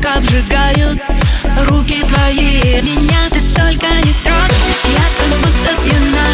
так обжигают руки твои. Меня ты только не трогай, я как будто пьяна.